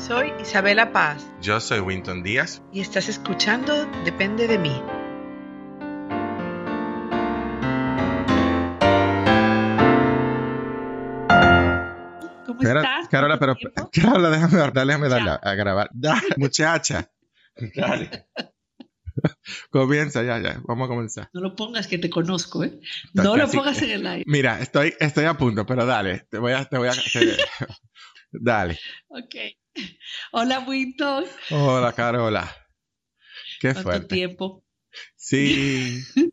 Soy Isabela Paz. Yo soy Winton Díaz. Y estás escuchando Depende de mí. ¿Cómo estás? Carola, pero Carola, déjame, déjame darle a, grabar. muchacha. Dale. Comienza, ya, ya. Vamos a comenzar. No lo pongas que te conozco, ¿eh? No lo pongas en el aire. Mira, estoy, estoy a punto, pero dale. Te voy a, te voy a, dale. Ok. Hola, Winton. Hola, Carola. Qué ¿Cuánto tiempo? Sí.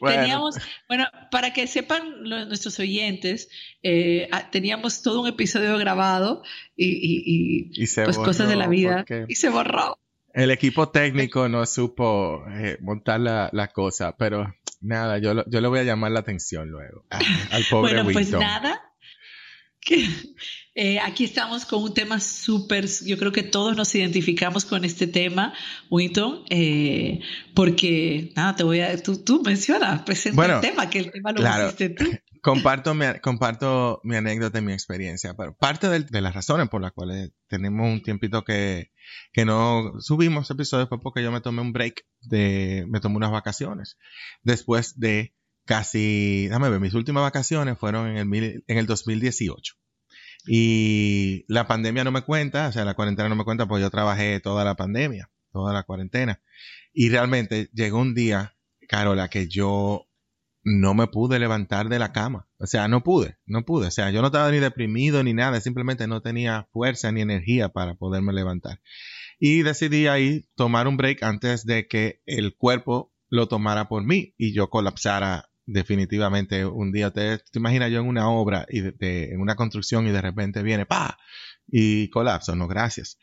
bueno. Teníamos, bueno, para que sepan nuestros oyentes, eh, ah, teníamos todo un episodio grabado y, pues cosas de la vida y se borró. El equipo técnico no supo eh, montar la, la, cosa, pero nada, yo, yo le voy a llamar la atención luego al pobre Bueno, pues nada, que eh, aquí estamos con un tema súper, yo creo que todos nos identificamos con este tema, Winton, eh, porque, nada, te voy a, tú, tú mencionas, presenta el tema, que el tema lo claro, tú. Comparto mi, comparto mi anécdota y mi experiencia, pero parte de, de, las razones por las cuales tenemos un tiempito que, que no subimos episodios fue porque yo me tomé un break, de, me tomé unas vacaciones, después de casi, déjame ver, mis últimas vacaciones fueron en el, en el 2018. Y la pandemia no me cuenta, o sea, la cuarentena no me cuenta porque yo trabajé toda la pandemia, toda la cuarentena. Y realmente llegó un día, Carola, que yo no me pude levantar de la cama. O sea, no pude, no pude. O sea, yo no estaba ni deprimido ni nada, simplemente no tenía fuerza ni energía para poderme levantar. Y decidí ahí tomar un break antes de que el cuerpo lo tomara por mí y yo colapsara definitivamente un día. Te, te imaginas yo en una obra y en una construcción y de repente viene pa y colapso. No, gracias.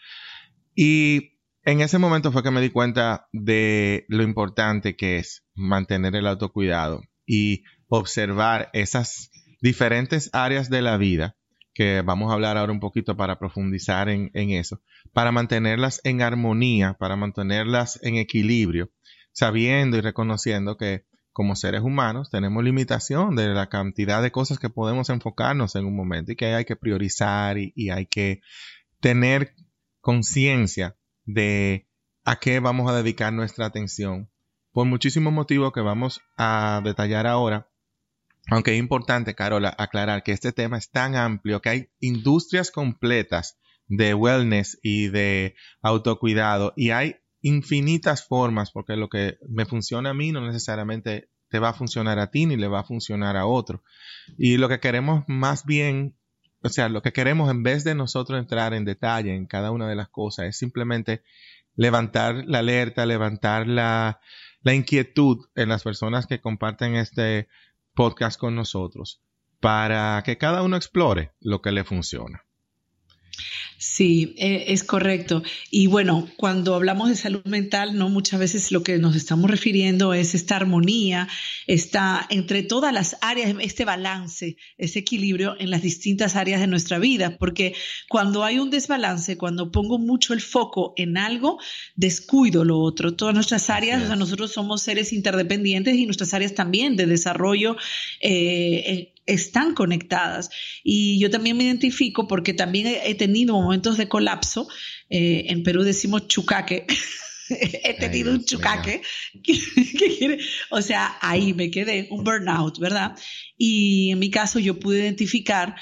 Y en ese momento fue que me di cuenta de lo importante que es mantener el autocuidado y observar esas diferentes áreas de la vida que vamos a hablar ahora un poquito para profundizar en eso, para mantenerlas en armonía, para mantenerlas en equilibrio, sabiendo y reconociendo que como seres humanos tenemos limitación de la cantidad de cosas que podemos enfocarnos en un momento y que hay que priorizar y, hay que tener conciencia de a qué vamos a dedicar nuestra atención por muchísimos motivos que vamos a detallar ahora. Aunque es importante, Carola, aclarar que este tema es tan amplio que hay industrias completas de wellness y de autocuidado y hay infinitas formas, porque lo que me funciona a mí no necesariamente te va a funcionar a ti ni le va a funcionar a otro. Y lo que queremos más bien, o sea, lo que queremos en vez de nosotros entrar en detalle en cada una de las cosas es simplemente levantar la alerta, levantar la, la inquietud en las personas que comparten este podcast con nosotros para que cada uno explore lo que le funciona. Sí, eh, es correcto. Y bueno, cuando hablamos de salud mental, no muchas veces lo que nos estamos refiriendo es esta armonía, está entre todas las áreas, este balance, ese equilibrio en las distintas áreas de nuestra vida, porque cuando hay un desbalance, cuando pongo mucho el foco en algo, descuido lo otro. Todas nuestras áreas, o sea, nosotros somos seres interdependientes y nuestras áreas también de desarrollo eh, eh están conectadas. Y yo también me identifico porque también he, tenido momentos de colapso. Eh, en Perú decimos chucaque. he tenido un chucaque. o sea, ahí me quedé, un burnout, ¿verdad? Y en mi caso yo pude identificar,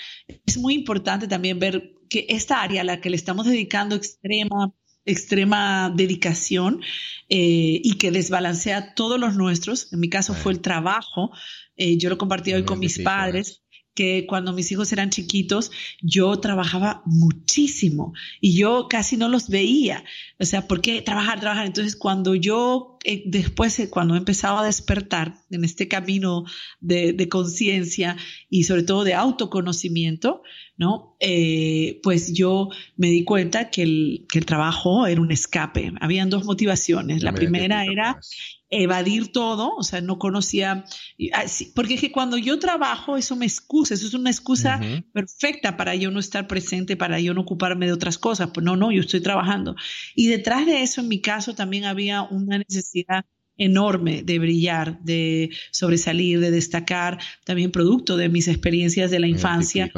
es muy importante también ver que esta área a la que le estamos dedicando extrema extrema dedicación eh, y que desbalancea todos los nuestros. En mi caso fue el trabajo. Eh, yo lo compartí hoy con mis padres que cuando mis hijos eran chiquitos, yo trabajaba muchísimo y yo casi no los veía. O sea, ¿por qué trabajar, trabajar? Entonces, cuando yo, eh, después, eh, cuando empezaba a despertar en este camino de, de conciencia y sobre todo de autoconocimiento, ¿no? Eh, pues yo me di cuenta que el, que el trabajo era un escape. Habían dos motivaciones. La primera era evadir todo, o sea, no conocía, ah, porque es que cuando yo trabajo, eso me excusa, eso es una excusa perfecta para yo no estar presente, para yo no ocuparme de otras cosas. Pues no, no, yo estoy trabajando. Y detrás de eso, en mi caso, también había una necesidad enorme de brillar, de sobresalir, de destacar, también producto de mis experiencias de la infancia.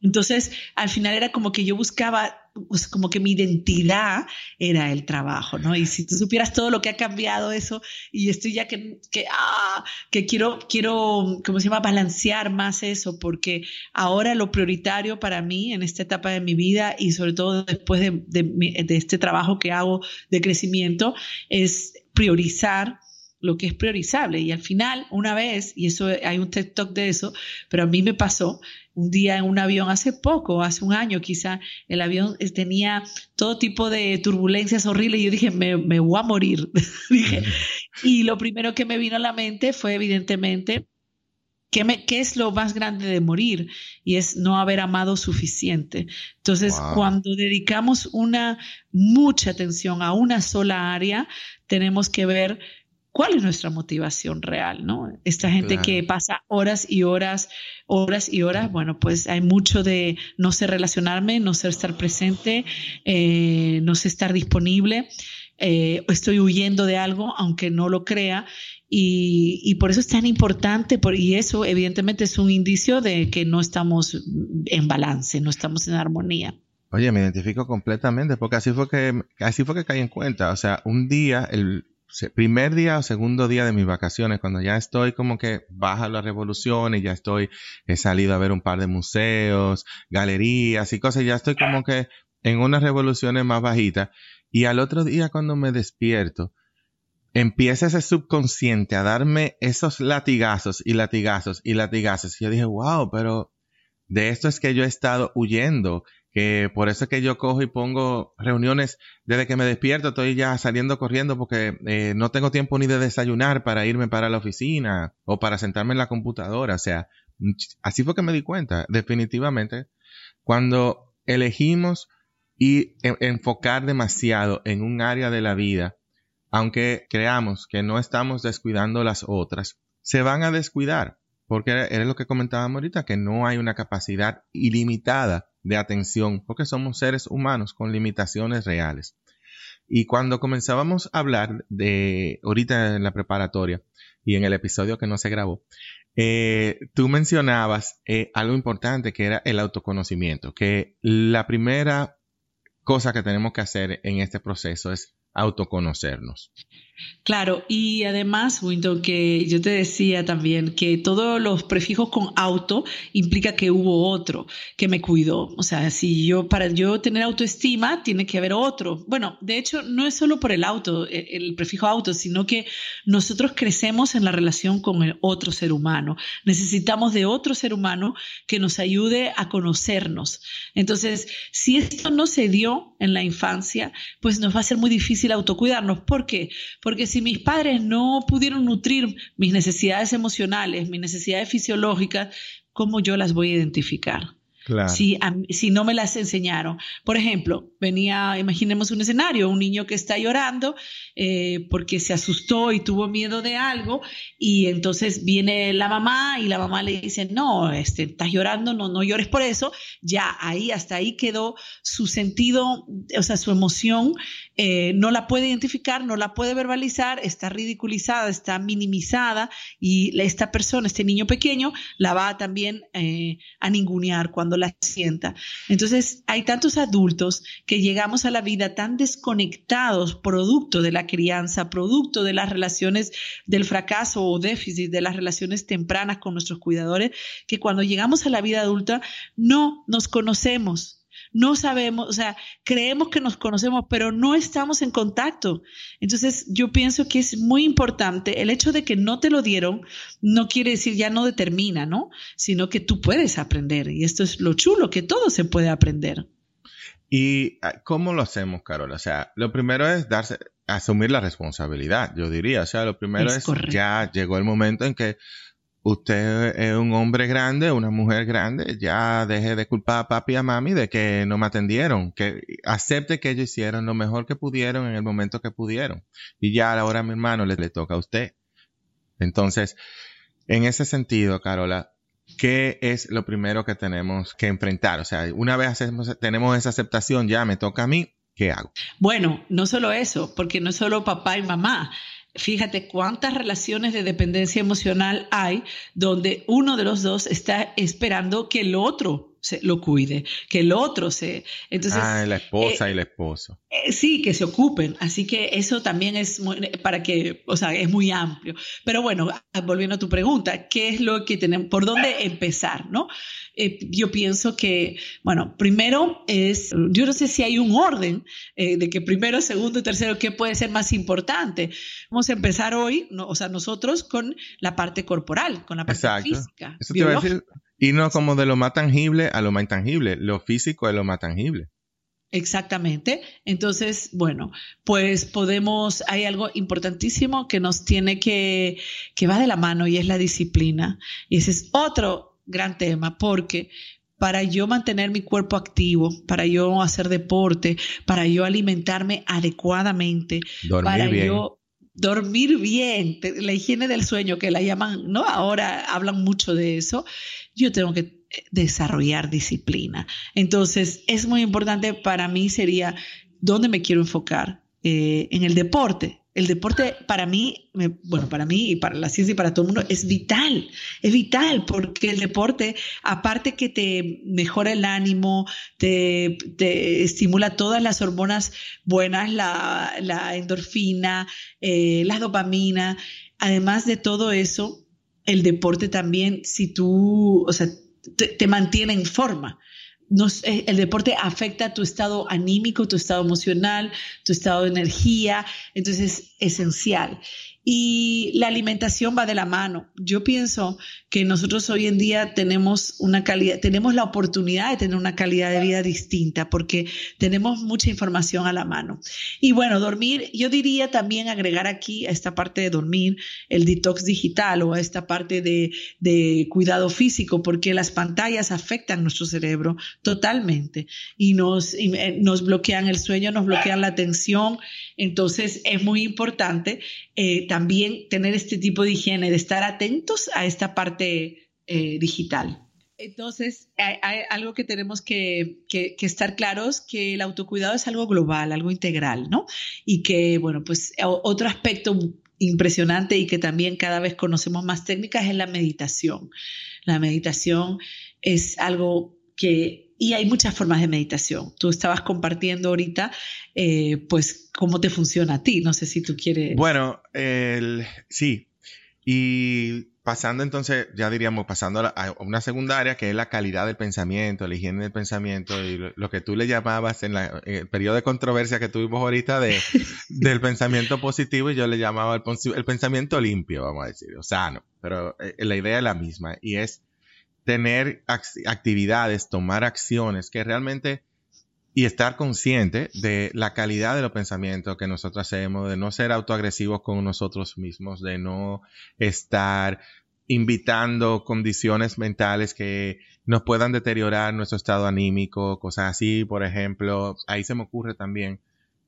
Entonces, al final era como que yo buscaba como que mi identidad era el trabajo, ¿no? Y si tú supieras todo lo que ha cambiado eso, y estoy ya que, que, ah, que quiero, quiero, ¿cómo se llama?, balancear más eso, porque ahora lo prioritario para mí en esta etapa de mi vida y sobre todo después de, de, de este trabajo que hago de crecimiento, es priorizar lo que es priorizable. Y al final, una vez, y eso hay un TED de eso, pero a mí me pasó un día en un avión hace poco, hace un año quizá, el avión tenía todo tipo de turbulencias horribles y yo dije, me, me voy a morir. dije, y lo primero que me vino a la mente fue evidentemente ¿Qué, me, ¿Qué, es lo más grande de morir? Y es no haber amado suficiente. Entonces, wow. cuando dedicamos una mucha atención a una sola área, tenemos que ver cuál es nuestra motivación real, ¿no? Esta gente claro. que pasa horas y horas, horas y horas, bueno, pues hay mucho de no sé relacionarme, no sé estar presente, eh, no sé estar disponible, eh, estoy huyendo de algo, aunque no lo crea, y, y, por eso es tan importante, por, y eso evidentemente es un indicio de que no estamos en balance, no estamos en armonía. Oye, me identifico completamente, porque así fue que, así fue que caí en cuenta. O sea, un día, el, primer día o segundo día de mis vacaciones, cuando ya estoy como que baja la revolución y ya estoy, he salido a ver un par de museos, galerías y cosas, ya estoy como que en unas revoluciones más bajitas. Y al otro día cuando me despierto, empieza ese subconsciente a darme esos latigazos y latigazos y latigazos. Y yo dije, wow, pero de esto es que yo he estado huyendo que por eso es que yo cojo y pongo reuniones desde que me despierto, estoy ya saliendo corriendo porque eh, no tengo tiempo ni de desayunar para irme para la oficina o para sentarme en la computadora. O sea, así fue que me di cuenta, definitivamente, cuando elegimos y enfocar demasiado en un área de la vida, aunque creamos que no estamos descuidando las otras, se van a descuidar, porque era lo que comentábamos ahorita, que no hay una capacidad ilimitada de atención, porque somos seres humanos con limitaciones reales. Y cuando comenzábamos a hablar de, ahorita en la preparatoria y en el episodio que no se grabó, eh, tú mencionabas eh, algo importante que era el autoconocimiento, que la primera cosa que tenemos que hacer en este proceso es autoconocernos. Claro, y además, Window, que yo te decía también que todos los prefijos con auto implica que hubo otro que me cuidó. O sea, si yo, para yo tener autoestima, tiene que haber otro. Bueno, de hecho, no es solo por el auto, e, el prefijo auto, sino que nosotros crecemos en la relación con el otro ser humano. Necesitamos de otro ser humano que nos ayude a conocernos. Entonces, si esto no se dio en la infancia, pues nos va a ser muy difícil autocuidarnos. ¿Por qué? Porque porque si mis padres no pudieron nutrir mis necesidades emocionales, mis necesidades fisiológicas, ¿cómo yo las voy a identificar? Claro. Si, si, no me las enseñaron. Por ejemplo, venía, imaginemos un escenario, un niño que está llorando eh, porque se asustó y tuvo miedo de algo y entonces viene la mamá y la mamá le dice, no, este, estás llorando, no, no llores por eso. Ya ahí, hasta ahí quedó su sentido, o sea, su emoción, eh, no la puede identificar, no la puede verbalizar, está ridiculizada, está minimizada y esta persona, este niño pequeño, la va también eh, a ningunear cuando la sienta. Entonces, hay tantos adultos que llegamos a la vida tan desconectados, producto de la crianza, producto de las relaciones del fracaso o déficit de las relaciones tempranas con nuestros cuidadores, que cuando llegamos a la vida adulta no nos conocemos, no sabemos, o sea, creemos que nos conocemos, pero no estamos en contacto. Entonces, yo pienso que es muy importante el hecho de que no te lo dieron, no quiere decir ya no determina, ¿no? Sino que tú puedes aprender. Y esto es lo chulo, que todo se puede aprender. ¿Y ah, cómo lo hacemos, Carol? O sea, lo primero es darse, asumir la responsabilidad, yo diría. O sea, lo primero es, es ya llegó el momento en que usted es un hombre grande, una mujer grande, ya deje de culpar a papi y a mami de que no me atendieron, que acepte que ellos hicieron lo mejor que pudieron en el momento que pudieron. Y ya ahora mi hermano le, le toca a usted. Entonces, en ese sentido, Carola, ¿qué es lo primero que tenemos que enfrentar? O sea, una vez hacemos, tenemos esa aceptación, ya me toca a mí, ¿qué hago? Bueno, no solo eso, porque no solo papá y mamá. Fíjate cuántas relaciones de dependencia emocional hay donde uno de los dos está esperando que el otro se, lo cuide, que el otro se... Entonces, ah, la esposa y el esposo. Eh, sí, que se ocupen. Así que eso también es muy, para que, o sea, es muy amplio. Pero bueno, volviendo a tu pregunta, ¿qué es lo que tenemos, por dónde empezar, no? Eh, yo pienso que, bueno, primero es, yo no sé si hay un orden eh, de que primero, segundo y tercero, ¿qué puede ser más importante? Vamos a empezar hoy, o sea, nosotros con la parte corporal, con la parte física. Eso te a decir, y no como de lo más tangible a lo más intangible, lo físico es lo más tangible. Exactamente. Entonces, bueno, pues podemos, hay algo importantísimo que nos tiene que, que va de la mano y es la disciplina. Y ese es otro gran tema porque para yo mantener mi cuerpo activo, para yo hacer deporte, para yo alimentarme adecuadamente, para yo dormir bien, la higiene del sueño que la llaman, ¿no? Ahora hablan mucho de eso. Yo tengo que eh, desarrollar disciplina. Entonces, es muy importante para mí sería dónde me quiero enfocar. Eh, en el deporte, el deporte para mí, bueno, para mí y para la ciencia y para todo el mundo es vital, es vital porque el deporte, aparte que te mejora el ánimo, te, estimula todas las hormonas buenas, la, endorfina, eh, la dopamina, además de todo eso, el deporte también, si tú, o sea, te mantiene en forma. Eh, el deporte afecta tu estado anímico, tu estado emocional, tu estado de energía, entonces es esencial y la alimentación va de la mano. Yo pienso que nosotros hoy en día tenemos una calidad, tenemos la oportunidad de tener una calidad de vida distinta porque tenemos mucha información a la mano. Y bueno, dormir, yo diría también agregar aquí a esta parte de dormir el detox digital o a esta parte de, de cuidado físico porque las pantallas afectan nuestro cerebro totalmente y nos, y eh, nos bloquean el sueño, nos bloquean la atención. Entonces es muy importante eh, también tener este tipo de higiene, de estar atentos a esta parte eh, digital. Entonces, hay, algo que tenemos que, que, estar claros, que el autocuidado es algo global, algo integral, ¿no? Y que, bueno, pues otro aspecto impresionante y que también cada vez conocemos más técnicas es la meditación. La meditación es algo que y hay muchas formas de meditación. Tú estabas compartiendo ahorita, eh, pues, cómo te funciona a ti. No sé si tú quieres. Bueno, el, sí. Y pasando entonces, ya diríamos, pasando a, una segunda área que es la calidad del pensamiento, la higiene del pensamiento y lo, que tú le llamabas en, el periodo de controversia que tuvimos ahorita de, del pensamiento positivo y yo le llamaba el, el, pensamiento limpio, vamos a decir, o sano. Pero eh, la idea es la misma y es tener actividades, tomar acciones que realmente y estar consciente de la calidad de los pensamientos que nosotros hacemos, de no ser autoagresivos con nosotros mismos, de no estar invitando condiciones mentales que nos puedan deteriorar nuestro estado anímico, cosas así, por ejemplo. Ahí se me ocurre también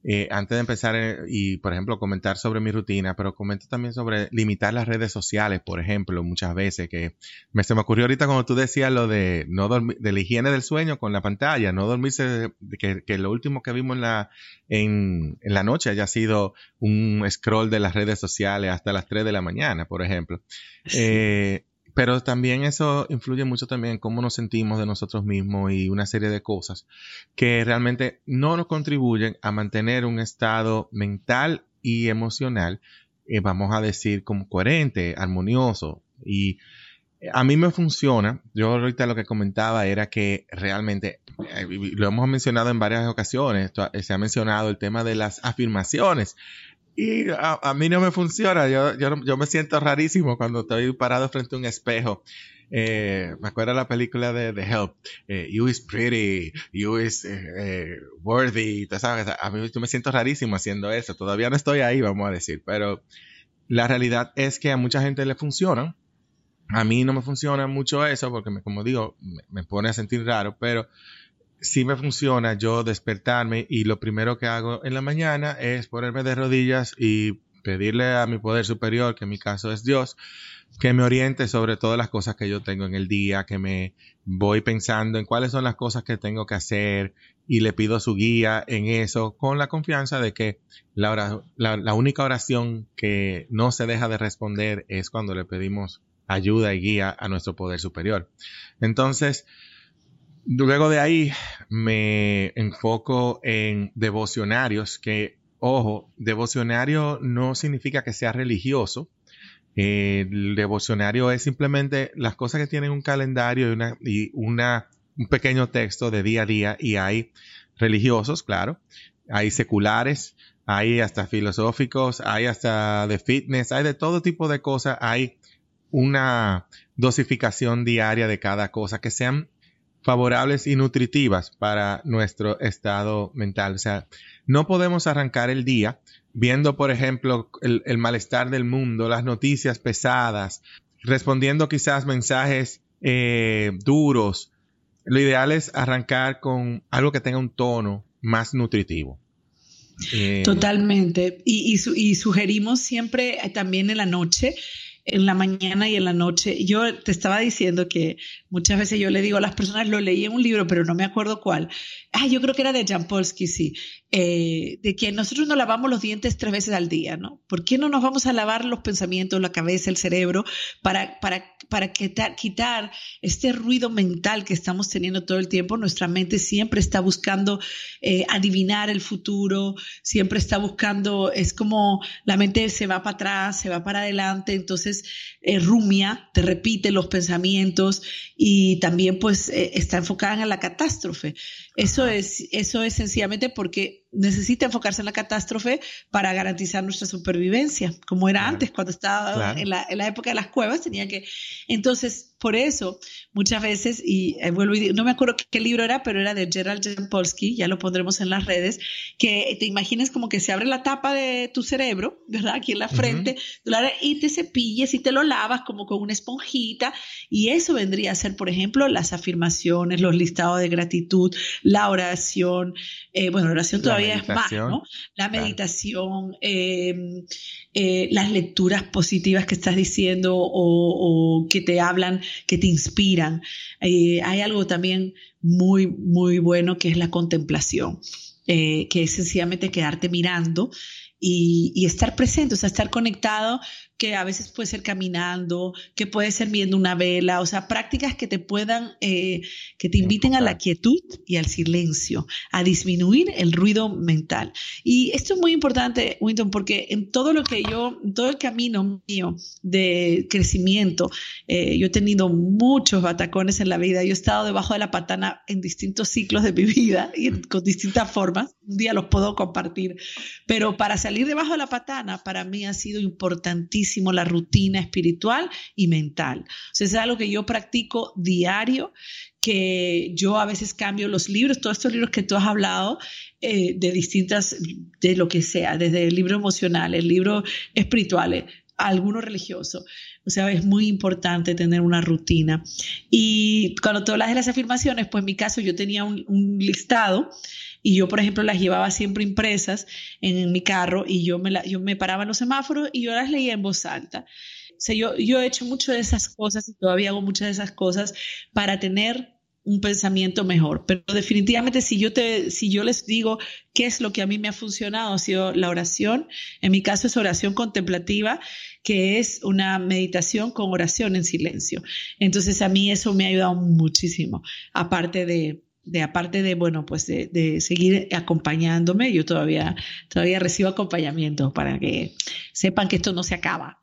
eh, antes de empezar eh, y, por ejemplo, comentar sobre mi rutina, pero comento también sobre limitar las redes sociales, por ejemplo, muchas veces, que me, se me ocurrió ahorita cuando tú decías lo de no dormir, de la higiene del sueño con la pantalla, no dormirse, que, que lo último que vimos en la, en, en, la noche haya sido un scroll de las redes sociales hasta las 3 de la mañana, por ejemplo. Eh, pero también eso influye mucho también en cómo nos sentimos de nosotros mismos y una serie de cosas que realmente no nos contribuyen a mantener un estado mental y emocional, eh, vamos a decir, como coherente, armonioso. Y a mí me funciona. Yo ahorita lo que comentaba era que realmente, eh, lo hemos mencionado en varias ocasiones, se ha mencionado el tema de las afirmaciones. Y a, mí no me funciona. Yo, yo, me siento rarísimo cuando estoy parado frente a un espejo. Eh, me acuerdo de la película de The Help. Eh, you is pretty, you is eh, worthy. ¿sabes? A mí yo me siento rarísimo haciendo eso. Todavía no estoy ahí, vamos a decir. Pero la realidad es que a mucha gente le funciona. A mí no me funciona mucho eso porque, me, como digo, me, me pone a sentir raro. Pero si me funciona yo despertarme y lo primero que hago en la mañana es ponerme de rodillas y pedirle a mi poder superior, que en mi caso es Dios, que me oriente sobre todas las cosas que yo tengo en el día, que me voy pensando en cuáles son las cosas que tengo que hacer y le pido su guía en eso con la confianza de que la, la única oración que no se deja de responder es cuando le pedimos ayuda y guía a nuestro poder superior. Entonces, Luego de ahí me enfoco en devocionarios, que, ojo, devocionario no significa que sea religioso. el devocionario es simplemente las cosas que tienen un calendario y, una, y una, un pequeño texto de día a día y hay religiosos, claro, hay seculares, hay hasta filosóficos, hay hasta de fitness, hay de todo tipo de cosas, hay una dosificación diaria de cada cosa que sean favorables y nutritivas para nuestro estado mental. O sea, no podemos arrancar el día viendo, por ejemplo, el, malestar del mundo, las noticias pesadas, respondiendo quizás mensajes eh, duros. Lo ideal es arrancar con algo que tenga un tono más nutritivo. Eh, Totalmente. Y, y, sugerimos siempre eh, también en la noche en la mañana y en la noche. Yo te estaba diciendo que muchas veces yo le digo a las personas, lo leí en un libro, pero no me acuerdo cuál. Ah, yo creo que era de Jan Polsky, sí. Eh, de que nosotros nos lavamos los dientes tres veces al día, ¿no? ¿Por qué no nos vamos a lavar los pensamientos, la cabeza, el cerebro, para, para, para quitar, quitar este ruido mental que estamos teniendo todo el tiempo? Nuestra mente siempre está buscando eh, adivinar el futuro, siempre está buscando, es como la mente se va para atrás, se va para adelante, entonces eh, rumia, te repite los pensamientos y también pues está enfocada en la catástrofe. Eso es, eso es sencillamente porque necesita enfocarse en la catástrofe para garantizar nuestra supervivencia, como era antes, cuando estaba en, la, en, la, época de las cuevas, tenía que... Entonces, por eso, muchas veces, y eh, vuelvo y no me acuerdo qué, libro era, pero era de Gerald Jampolsky, ya lo pondremos en las redes, que te imagines como que se abre la tapa de tu cerebro, ¿verdad? Aquí en la frente, y te cepilles y te lo lavas como con una esponjita, y eso vendría a ser, por ejemplo, las afirmaciones, los listados de gratitud, la oración, eh, bueno, la oración todavía es más, ¿no? La meditación, eh, las lecturas positivas que estás diciendo o que te hablan que te inspiran. Eh, hay algo también muy, muy bueno que es la contemplación, eh, que es sencillamente quedarte mirando y, y, estar presente, o sea, estar conectado que a veces puede ser caminando, que puede ser viendo una vela, o sea, prácticas que te puedan, eh, que te inviten a la quietud y al silencio, a disminuir el ruido mental. Y esto es muy importante, Winton, porque en todo lo que yo, en todo el camino mío de crecimiento, eh, yo he tenido muchos batacones en la vida, yo he estado debajo de la patana en distintos ciclos de mi vida y con distintas formas, un día los puedo compartir, pero para salir debajo de la patana, para mí ha sido importantísimo la rutina espiritual y mental. O sea, es algo que yo practico diario, que yo a veces cambio los libros, todos estos libros que tú has hablado, eh, de distintas, de lo que sea, desde el libro emocional, el libro espiritual, alguno religioso. O sea, es muy importante tener una rutina. Y cuando tú hablas de las afirmaciones, pues en mi caso yo tenía un, un listado y yo, por ejemplo, las llevaba siempre impresas en, mi carro y yo me, la, yo me paraba en los semáforos y yo las leía en voz alta. O sea, yo, yo he hecho mucho de esas cosas y todavía hago muchas de esas cosas para tener un pensamiento mejor. Pero definitivamente si yo, te, si yo les digo qué es lo que a mí me ha funcionado, ha sido la oración. En mi caso es oración contemplativa, que es una meditación con oración en silencio. Entonces a mí eso me ha ayudado muchísimo, aparte de, de aparte de, bueno, pues de, seguir acompañándome, yo todavía, todavía recibo acompañamiento para que sepan que esto no se acaba.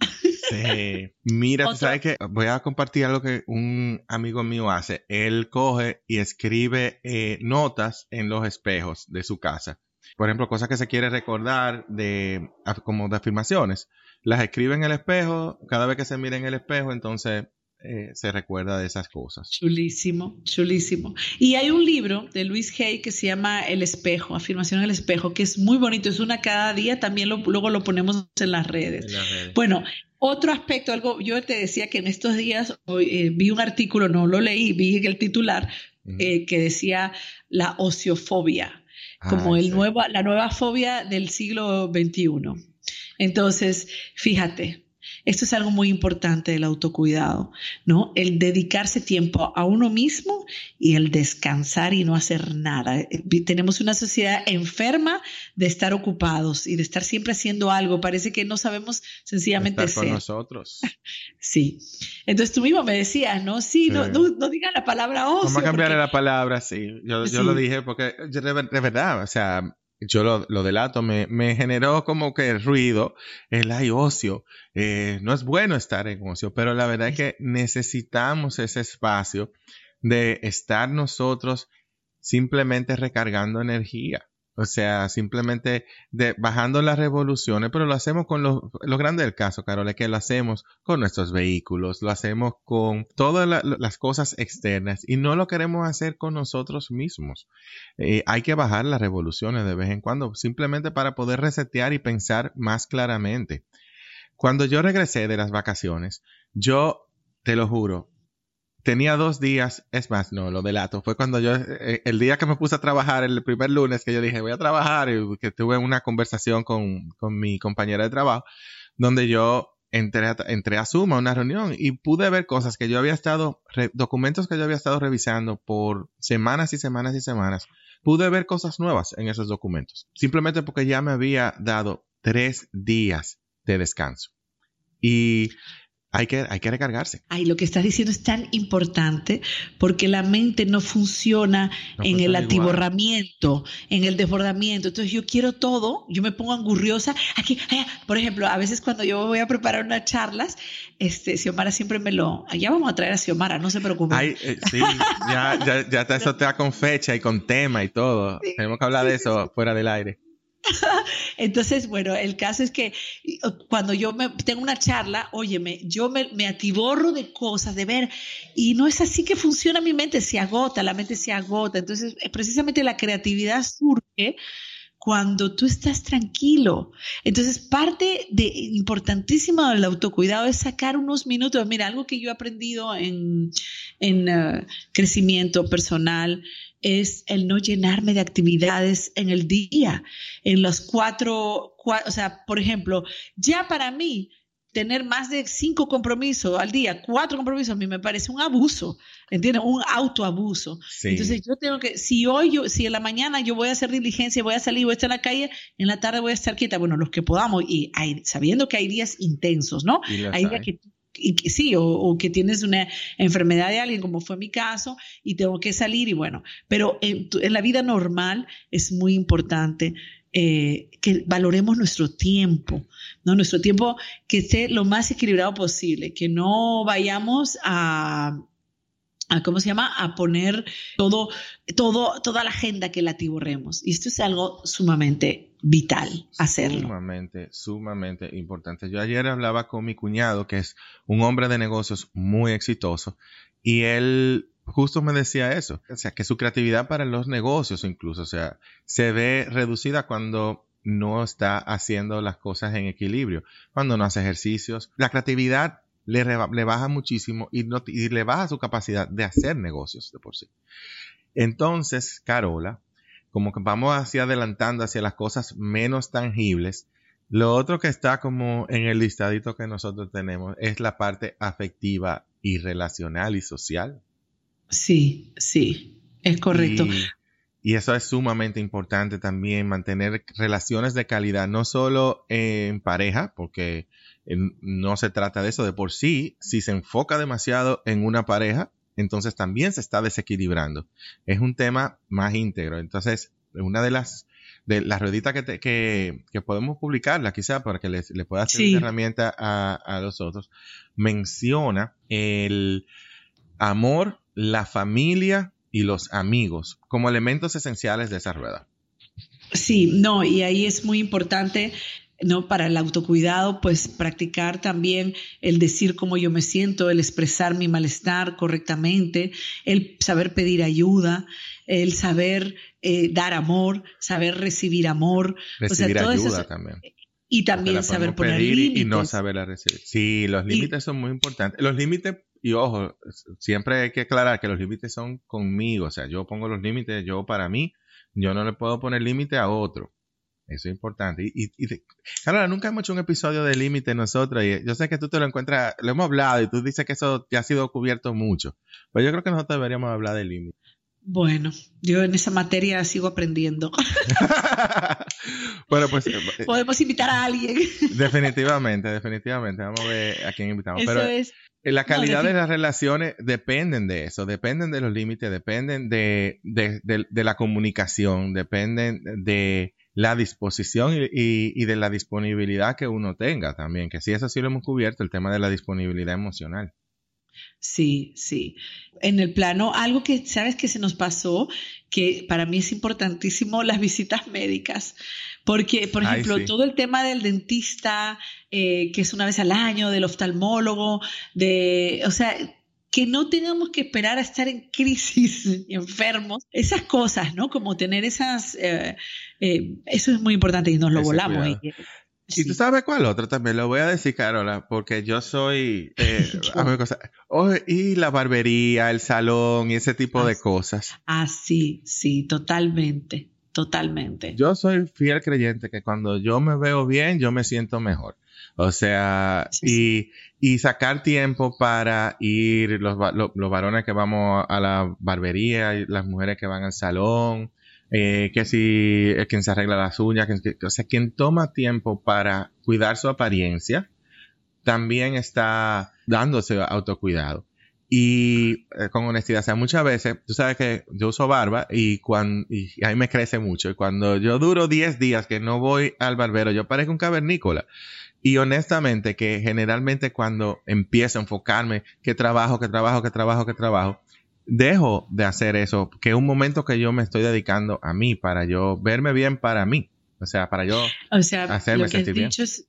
Sí. Mira, sabes que voy a compartir algo que un amigo mío hace. Él coge y escribe eh, notas en los espejos de su casa. Por ejemplo, cosas que se quiere recordar de como de afirmaciones. Las escribe en el espejo, cada vez que se mira en el espejo, entonces eh, se recuerda de esas cosas. Chulísimo, chulísimo. Y hay un libro de Luis Hay que se llama El espejo, afirmación el espejo, que es muy bonito, es una cada día, también luego lo ponemos en las, redes. Bueno, otro aspecto, algo, yo te decía que en estos días eh, vi un artículo, no lo leí, vi el titular eh, que decía la ociofobia, como el nuevo, la nueva fobia del siglo XXI. Entonces, fíjate, Esto es algo muy importante del autocuidado, ¿no? El dedicarse tiempo a uno mismo y el descansar y no hacer nada. Eh, tenemos una sociedad enferma de estar ocupados y de estar siempre haciendo algo. Parece que no sabemos sencillamente estar con nosotros. Sí. Entonces tú mismo me decías, ¿no? Sí, No, no, digas la palabra ocio. Vamos a cambiar la palabra, sí. Yo, yo lo dije porque de verdad, o sea, yo lo, lo delato, me, me, generó como que ruido, el hay ocio, eh, no es bueno estar en ocio, pero la verdad es que necesitamos ese espacio de estar nosotros simplemente recargando energía. O sea, simplemente de, bajando las revoluciones, pero lo hacemos con lo, lo grande del caso, Carol, que lo hacemos con nuestros vehículos, lo hacemos con todas las cosas externas y no lo queremos hacer con nosotros mismos. Eh, hay que bajar las revoluciones de vez en cuando, simplemente para poder resetear y pensar más claramente. Cuando yo regresé de las vacaciones, yo, te lo juro, tenía dos días, es más, no, lo delato, fue cuando yo, eh, el día que me puse a trabajar, el primer lunes que yo dije, voy a trabajar, y que tuve una conversación con, con mi compañera de trabajo, donde yo entré a, entré una reunión y pude ver cosas que yo había estado, documentos que yo había estado revisando por semanas y semanas y semanas. Pude ver cosas nuevas en esos documentos, simplemente porque ya me había dado tres días de descanso. Y hay que, hay que recargarse. Ay, lo que estás diciendo es tan importante porque la mente no funciona en el atiborramiento, en el desbordamiento. Entonces yo quiero todo, yo me pongo angurriosa. Aquí, por ejemplo, a veces cuando yo voy a preparar unas charlas, este, Xiomara siempre me lo... Ya vamos a traer a Xiomara, no se preocupe. Ay, eh, sí, ya, ya, ya eso te da con fecha y con tema y todo. Tenemos que hablar de eso fuera del aire. Entonces, bueno, el caso es que cuando yo me, tengo una charla, óyeme, yo me, me, atiborro de cosas, de ver, y no es así que funciona mi mente, se agota, la mente se agota. Entonces, eh, precisamente la creatividad surge cuando tú estás tranquilo. Entonces, parte de importantísimo del autocuidado es sacar unos minutos. Mira, algo que yo he aprendido en, en eh, crecimiento personal es el no llenarme de actividades en el día, en los cuatro, o sea, por ejemplo, ya para mí tener más de cinco compromisos al día, cuatro compromisos, a mí me parece un abuso, ¿entiendes? Un autoabuso. Entonces yo tengo que, si hoy, yo, si en la mañana yo voy a hacer diligencia, voy a salir, voy a estar en la calle, en la tarde voy a estar quieta, bueno, los que podamos, y sabiendo que hay días intensos, ¿no? Hay días que y sí, o, que tienes una enfermedad de alguien, como fue mi caso, y tengo que salir y bueno, pero en, la vida normal es muy importante eh, que valoremos nuestro tiempo, ¿no? Nuestro tiempo que esté lo más equilibrado posible, que no vayamos a a cómo se llama a poner todo todo toda la agenda que la tiborremos y esto es algo sumamente vital hacerlo. Sumamente sumamente importante. Yo ayer hablaba con mi cuñado que es un hombre de negocios muy exitoso y él justo me decía eso o sea que su creatividad para los negocios incluso o sea se ve reducida cuando no está haciendo las cosas en equilibrio cuando no hace ejercicios la creatividad le, baja muchísimo y, le baja su capacidad de hacer negocios de por sí. Entonces, Carola, como que vamos hacia adelantando hacia las cosas menos tangibles, lo otro que está como en el listadito que nosotros tenemos es la parte afectiva y relacional y social. Sí, sí, es correcto. Y, eso es sumamente importante también, mantener relaciones de calidad, no solo en pareja, porque no se trata de eso de por sí. Si se enfoca demasiado en una pareja, entonces también se está desequilibrando. Es un tema más íntegro. Entonces, una de las de las rueditas que, que, podemos publicarla quizá para que les, le pueda hacer una herramienta a, a los otros, menciona el amor, la familia y los amigos como elementos esenciales de esa rueda. Sí, no, y ahí es muy importante ¿no? Para el autocuidado, pues practicar también el decir cómo yo me siento, el expresar mi malestar correctamente, el saber pedir ayuda, el saber eh, dar amor, saber recibir amor. Recibir ayuda también. Y también saber poner límites. Y no saber recibir. Sí, los límites son muy importantes. Los límites, y ojo, siempre hay que aclarar que los límites son conmigo. O sea, yo pongo los límites yo para mí, yo no le puedo poner límite a otro. Eso es importante. Y, y, nunca hemos hecho un episodio de límite nosotros. Y yo sé que tú te lo encuentras, lo hemos hablado y tú dices que eso ya ha sido cubierto mucho. Pero yo creo que nosotros deberíamos hablar de límite. Bueno, yo en esa materia sigo aprendiendo. bueno, pues. Eh, Podemos invitar a alguien. definitivamente, definitivamente. Vamos a ver a quién invitamos. Pero es, la calidad de las relaciones dependen de eso, dependen de los límites, dependen de, la comunicación, dependen de la disposición y, y, de la disponibilidad que uno tenga también, que sí, eso sí lo hemos cubierto, el tema de la disponibilidad emocional. Sí, sí. En el plano, algo que sabes que se nos pasó, que para mí es importantísimo, las visitas médicas. Porque, por ejemplo, todo el tema del dentista, eh, que es una vez al año, del oftalmólogo, de, o sea, que no tengamos que esperar a estar en crisis, enfermos, esas cosas, ¿no? Como tener esas, eh, eh, eso es muy importante y nos lo volamos. Y tú sabes cuál otro también, lo voy a decir, Carola, porque yo soy... Eh, y la barbería, el salón y ese tipo de cosas. Ah, sí, sí, totalmente, totalmente. Yo soy fiel creyente que cuando yo me veo bien, yo me siento mejor. O sea, y, y, sacar tiempo para ir, los, los, varones que vamos a la barbería, y las mujeres que van al salón, eh, que si es quien se arregla las uñas, que, o sea, quien toma tiempo para cuidar su apariencia, también está dándose autocuidado. Y eh, con honestidad, o sea, muchas veces, tú sabes que yo uso barba y, cuando, y ahí me crece mucho. Y cuando yo duro 10 días que no voy al barbero, yo parezco un cavernícola. Y honestamente, que generalmente cuando empiezo a enfocarme, que trabajo, que trabajo, que trabajo, que trabajo, dejo de hacer eso, que es un momento que yo me estoy dedicando a mí, para yo verme bien para mí. O sea, para yo o sea, hacerme lo que sentir has dicho Es,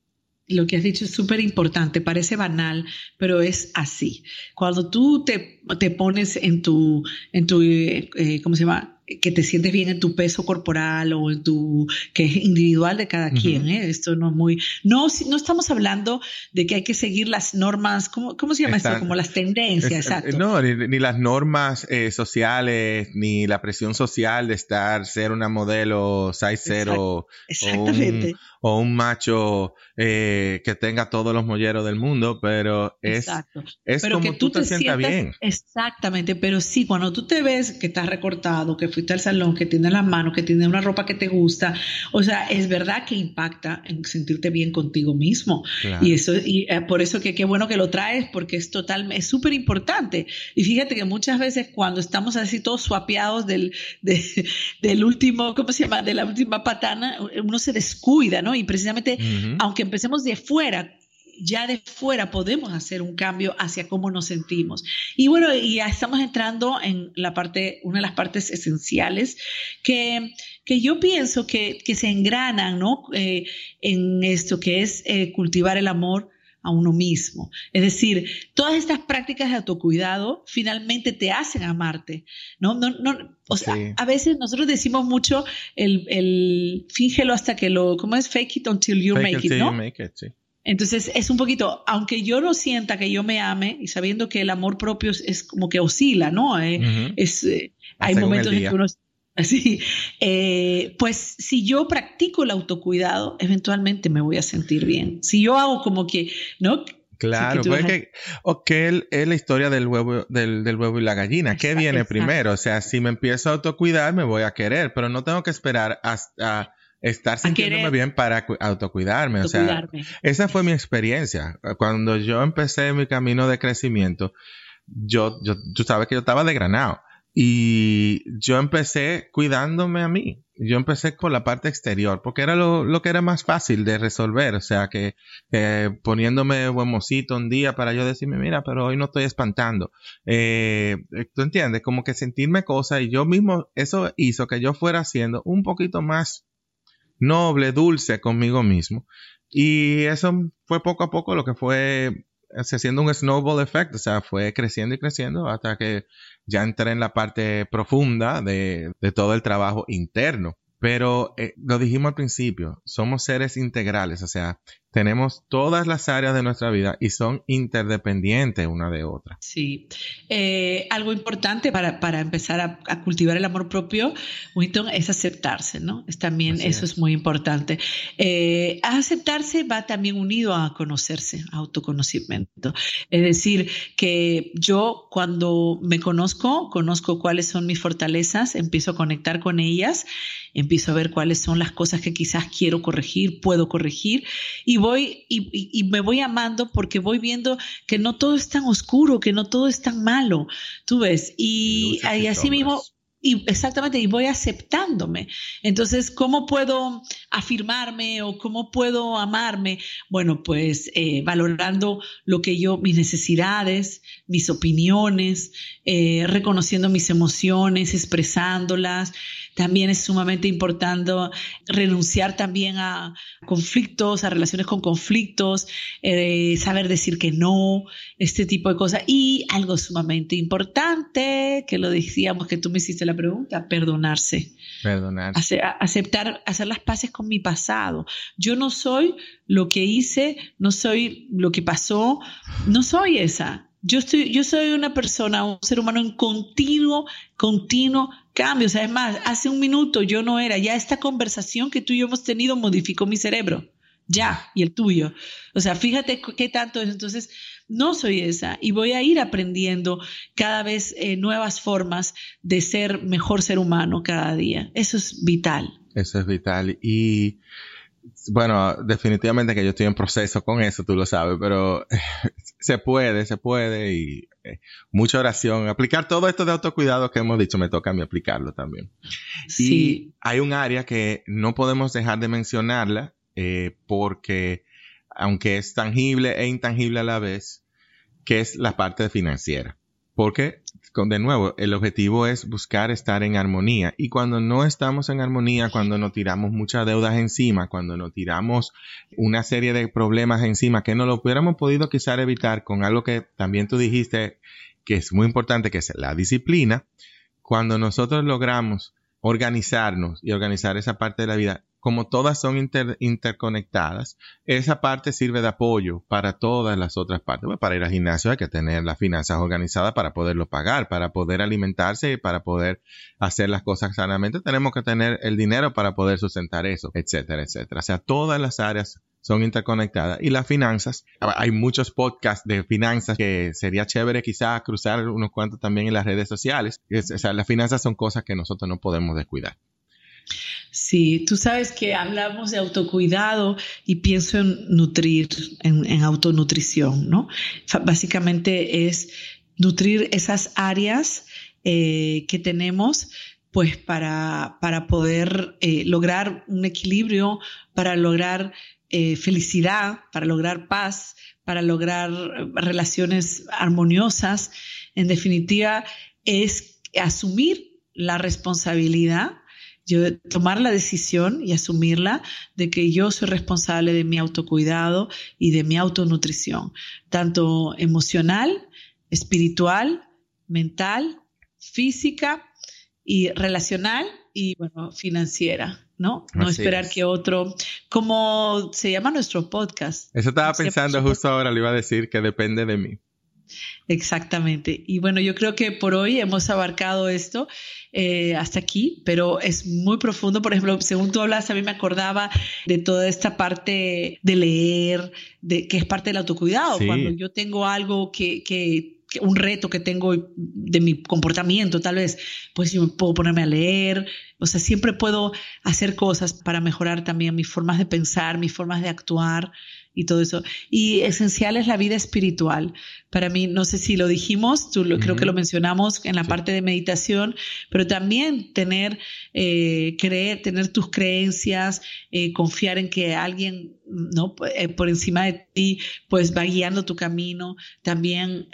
lo que has dicho es súper importante, parece banal, pero es así. Cuando tú te, te pones en tu, en tu eh, eh, ¿cómo se llama? Que te sientes bien en tu peso corporal o en tu, que es individual de cada quien, ¿eh? Esto no es muy, no, no estamos hablando de que hay que seguir las normas, ¿cómo, cómo se llama esto? Como las tendencias, exacto. No, ni, las normas eh, sociales, ni la presión social de estar, ser una modelo size zero Exactamente. O, un, macho eh, que tenga todos los molleros del mundo, pero es, es como tú, te, sientas bien. Exactamente, pero sí, cuando tú te ves que estás recortado, que fuiste al salón, que tiene las manos, que tiene una ropa que te gusta. O sea, es verdad que impacta en sentirte bien contigo mismo. Y eso, y eh, por eso que qué bueno que lo traes, porque es total, es súper importante. Y fíjate que muchas veces cuando estamos así todos suapeados del, del último, ¿cómo se llama? De la última patana, uno se descuida, ¿no? Y precisamente, aunque empecemos de fuera, ya de fuera podemos hacer un cambio hacia cómo nos sentimos. Y bueno, y ya estamos entrando en la parte, una de las partes esenciales que, que yo pienso que, que se engranan ¿no? Eh, en esto que es eh, cultivar el amor a uno mismo. Es decir, todas estas prácticas de autocuidado finalmente te hacen amarte. No, no, no, o sea, a veces nosotros decimos mucho el, el fíngelo hasta que lo, ¿cómo es? Fake it until you make it, ¿no? make it, sí. Entonces es un poquito, aunque yo no sienta que yo me ame y sabiendo que el amor propio es, como que oscila, ¿no? Eh, es, eh, hay momentos en que uno... Así, eh, pues si yo practico el autocuidado, eventualmente me voy a sentir bien. Si yo hago como que, ¿no? Claro, pues que, okay, es la historia del huevo, del, del huevo y la gallina. ¿Qué viene primero? O sea, si me empiezo a autocuidar, me voy a querer, pero no tengo que esperar hasta estar sintiéndome bien para autocuidarme. O sea, esa fue mi experiencia. Cuando yo empecé mi camino de crecimiento, yo, yo, tú sabes que yo estaba de granado. Y yo empecé cuidándome a mí. Yo empecé por la parte exterior, porque era lo, lo que era más fácil de resolver. O sea, que, poniéndome buen mocito un día para yo decirme, mira, pero hoy no estoy espantando. Eh, ¿Tú entiendes? Como que sentirme cosas y yo mismo, eso hizo que yo fuera haciendo un poquito más noble, dulce conmigo mismo. Y eso fue poco a poco lo que fue haciendo un snowball effect, o sea, fue creciendo y creciendo hasta que ya entré en la parte profunda de, todo el trabajo interno. Pero eh, lo dijimos al principio, somos seres integrales, o sea, tenemos todas las áreas de nuestra vida y son interdependientes una de otra. Sí. Eh, algo importante para, empezar a, cultivar el amor propio, Winton, es aceptarse, ¿no? Es también, eso es. muy importante. Eh, aceptarse va también unido a conocerse, a autoconocimiento. Es decir, que yo cuando me conozco, conozco cuáles son mis fortalezas, empiezo a conectar con ellas, empiezo a ver cuáles son las cosas que quizás quiero corregir, puedo corregir y voy y, me voy amando porque voy viendo que no todo es tan oscuro, que no todo es tan malo, tú ves, y, y así mismo y exactamente, y voy aceptándome. Entonces, ¿cómo puedo afirmarme o cómo puedo amarme? Bueno, pues eh, valorando lo que yo, mis necesidades, mis opiniones, eh, reconociendo mis emociones, expresándolas, también es sumamente importante renunciar también a conflictos, a relaciones con conflictos, eh, saber decir que no, este tipo de cosas. Y algo sumamente importante, que lo decíamos, que tú me hiciste la pregunta, perdonarse. Perdonarse. aceptar, hacer las paces con mi pasado. Yo no soy lo que hice, no soy lo que pasó, no soy esa. Yo, estoy, yo soy una persona, un ser humano en continuo, continuo cambio. O sea, es más, hace un minuto yo no era. Ya esta conversación que tú y yo hemos tenido modificó mi cerebro. Ya, y el tuyo. O sea, fíjate qué tanto es. Entonces, no soy esa y voy a ir aprendiendo cada vez eh, nuevas formas de ser mejor ser humano cada día. Eso es vital. Eso es vital. Y bueno, definitivamente que yo estoy en proceso con eso, tú lo sabes, pero se puede, se puede y eh, mucha oración. Aplicar todo esto de autocuidado que hemos dicho, me toca a mí aplicarlo también. Sí. Y hay un área que no podemos dejar de mencionarla eh, porque, aunque es tangible e intangible a la vez, que es la parte financiera. Porque de nuevo, el objetivo es buscar estar en armonía. Y cuando no estamos en armonía, cuando nos tiramos muchas deudas encima, cuando nos tiramos una serie de problemas encima que no lo hubiéramos podido quizás evitar con algo que también tú dijiste que es muy importante, que es la disciplina, cuando nosotros logramos organizarnos y organizar esa parte de la vida, como todas son interconectadas, esa parte sirve de apoyo para todas las otras partes. para ir al gimnasio hay que tener las finanzas organizadas para poderlo pagar, para poder alimentarse y para poder hacer las cosas sanamente. Tenemos que tener el dinero para poder sustentar eso, etcétera, etcétera. O sea, todas las áreas son interconectadas. Y las finanzas, hay muchos podcasts de finanzas que sería chévere quizás cruzar unos cuantos también en las redes sociales. O sea, las finanzas son cosas que nosotros no podemos descuidar. Sí, tú sabes que hablamos de autocuidado y pienso en nutrir, en, autonutrición, ¿no? Básicamente es nutrir esas áreas eh, que tenemos pues para, para poder eh, lograr un equilibrio, para lograr eh, felicidad, para lograr paz, para lograr relaciones armoniosas. En definitiva, es asumir la responsabilidad yo tomar la decisión y asumirla de que yo soy responsable de mi autocuidado y de mi autonutrición, tanto emocional, espiritual, mental, física y relacional y bueno, financiera, ¿no? No esperar que otro, como se llama nuestro podcast. Eso estaba pensando justo ahora, le iba a decir que depende de mí. Exactamente. Y bueno, yo creo que por hoy hemos abarcado esto eh, hasta aquí, pero es muy profundo. Por ejemplo, según tú hablas, a mí me acordaba de toda esta parte de leer, de, que es parte del autocuidado. Cuando yo tengo algo que, que un reto que tengo de mi comportamiento, tal vez, pues yo puedo ponerme a leer, o sea, siempre puedo hacer cosas para mejorar también mis formas de pensar, mis formas de actuar y todo eso. Y esencial es la vida espiritual. Para mí, no sé si lo dijimos, tú lo, creo que lo mencionamos en la parte de meditación, pero también tener, eh, creer, tener tus creencias, eh, confiar en que alguien, ¿no? Eh, por encima de ti, pues va guiando tu camino. También,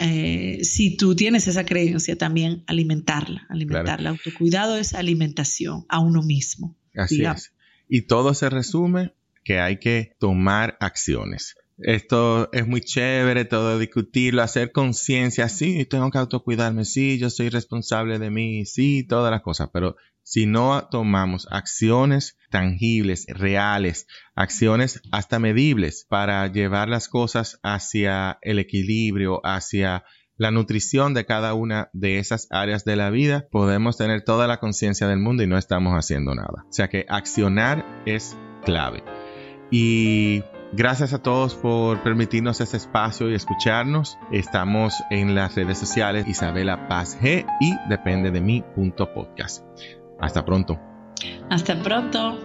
si tú tienes esa creencia, también alimentarla, alimentarla. Autocuidado es alimentación a uno mismo. Así es. Y todo se resume que hay que tomar acciones. esto es muy chévere, todo discutirlo, hacer conciencia, sí, tengo que autocuidarme, sí, yo soy responsable de mí, sí, todas las cosas, pero si no tomamos acciones tangibles, reales, acciones hasta medibles para llevar las cosas hacia el equilibrio, hacia la nutrición de cada una de esas áreas de la vida, podemos tener toda la conciencia del mundo y no estamos haciendo nada. O sea que accionar es clave. Y Gracias a todos por permitirnos este espacio y escucharnos. Estamos en las redes sociales Isabela Paz G y depende de mí.podcast. Hasta pronto. Hasta pronto.